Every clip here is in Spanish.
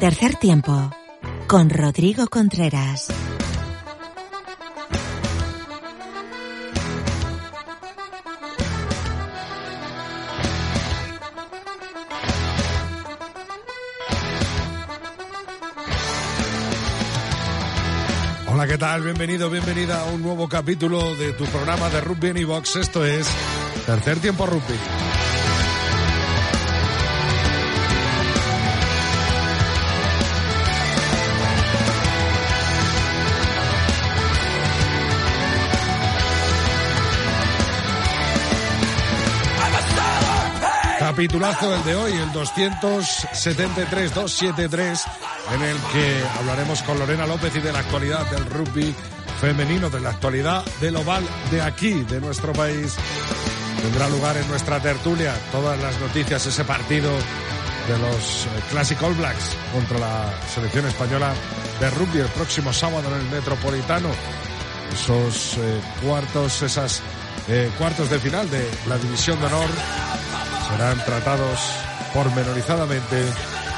Tercer tiempo con Rodrigo Contreras. Hola, ¿qué tal? Bienvenido, bienvenida a un nuevo capítulo de tu programa de Rugby en iVox. Esto es Tercer Tiempo Rugby. Capitulazo el de hoy, el 273-273, en el que hablaremos con Lorena López y de la actualidad del rugby femenino, de la actualidad del oval de aquí, de nuestro país. Tendrá lugar en nuestra tertulia todas las noticias, ese partido de los eh, Classic All Blacks contra la selección española de rugby el próximo sábado en el Metropolitano. Esos eh, cuartos, esas eh, cuartos de final de la División de Honor serán tratados pormenorizadamente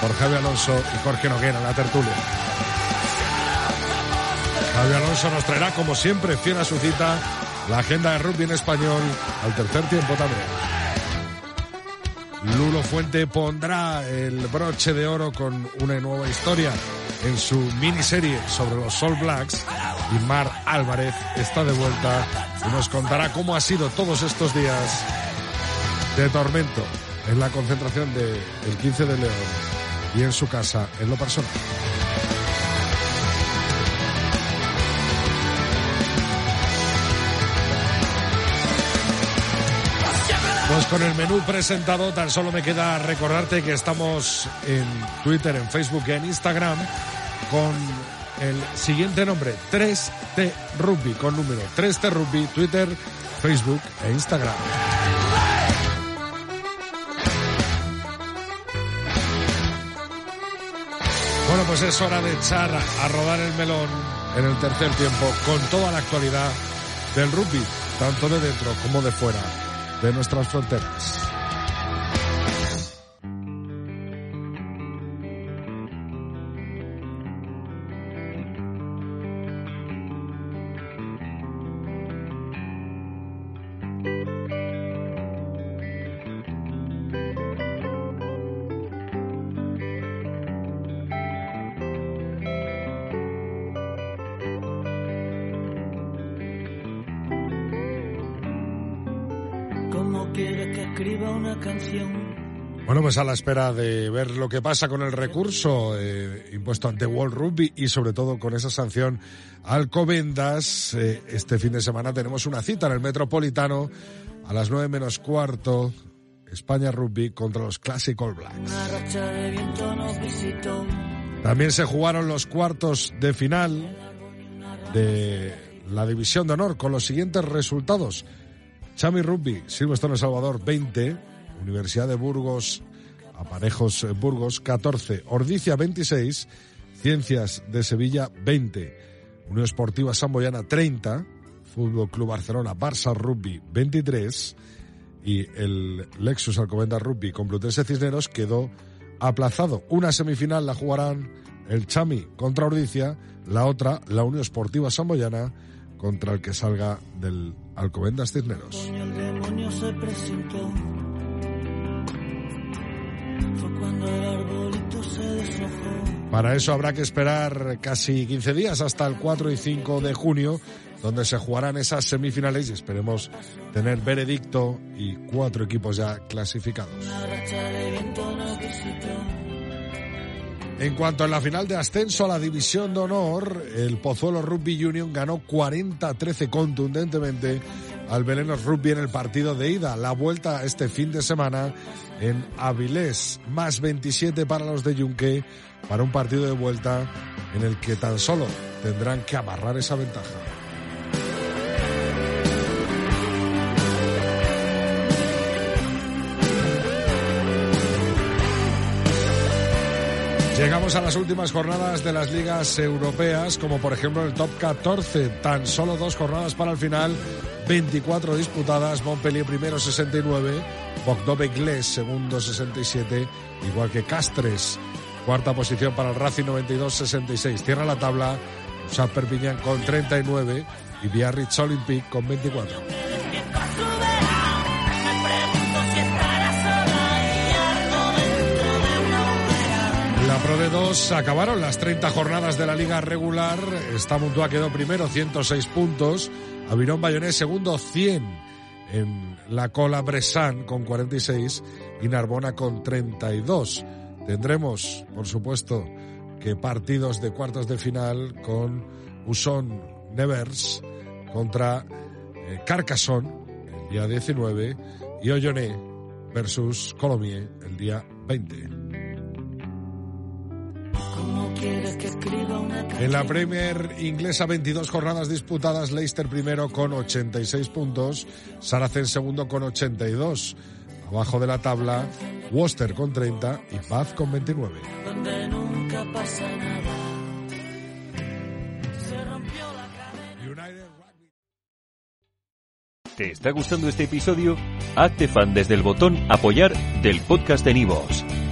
por Javi Alonso y Jorge Noguera en la tertulia. Javi Alonso nos traerá, como siempre, fiel a su cita, la agenda de rugby en español al tercer tiempo también. Lulo Fuente pondrá el broche de oro con una nueva historia en su miniserie sobre los All Blacks y Mar Álvarez está de vuelta y nos contará cómo ha sido todos estos días de tormento en la concentración del 15 de León y en su casa en lo personal. Pues con el menú presentado tan solo me queda recordarte que estamos en Twitter, en Facebook y en Instagram con el siguiente nombre, 3T Rugby, con número 3T Rugby, Twitter, Facebook e Instagram. Bueno, pues es hora de echar a rodar el melón en el tercer tiempo con toda la actualidad del rugby, tanto de dentro como de fuera de nuestras fronteras. Bueno, pues a la espera de ver lo que pasa con el recurso eh, impuesto ante World Rugby y sobre todo con esa sanción al Covendas, eh, este fin de semana tenemos una cita en el Metropolitano a las nueve menos cuarto, España Rugby contra los Classic All Blacks. También se jugaron los cuartos de final de la División de Honor con los siguientes resultados. Chami Rugby, Silvestre Salvador 20, Universidad de Burgos, Aparejos Burgos 14, Ordicia 26, Ciencias de Sevilla 20, Unión Esportiva Samboyana 30, Fútbol Club Barcelona Barça Rugby 23 y el Lexus Alcobendas Rugby Complutense Cisneros quedó aplazado. Una semifinal la jugarán el Chami contra Ordicia, la otra la Unión Esportiva Samboyana contra el que salga del Alcobendas Cisneros. Para eso habrá que esperar casi 15 días hasta el 4 y 5 de junio, donde se jugarán esas semifinales y esperemos tener veredicto y cuatro equipos ya clasificados. En cuanto a la final de ascenso a la División de Honor, el Pozuelo Rugby Union ganó 40-13 contundentemente al Belenos Rugby en el partido de ida. La vuelta este fin de semana en Avilés, más 27 para los de Yunque, para un partido de vuelta en el que tan solo tendrán que amarrar esa ventaja. Llegamos a las últimas jornadas de las ligas europeas, como por ejemplo el top 14. Tan solo dos jornadas para el final, 24 disputadas. Montpellier primero 69, Bogdove Gles segundo 67, igual que Castres Cuarta posición para el Racing 92-66. Cierra la tabla San Perpiñán con 39 y Biarritz Olympic con 24. La Pro de 2 acabaron las 30 jornadas de la liga regular. Esta Mutua quedó primero, 106 puntos. Avirón Bayonés segundo, 100. En la cola Bressan con 46 y Narbona con 32. Tendremos, por supuesto, que partidos de cuartos de final con Uson Nevers contra eh, Carcassonne el día 19 y Olloné versus Colomiers el día 20. En la Premier inglesa, 22 jornadas disputadas, Leicester primero con 86 puntos, Saracen segundo con 82. Abajo de la tabla, Worcester con 30 y Bath con 29. ¿Te está gustando este episodio? Hazte fan desde el botón Apoyar del podcast de Nivos.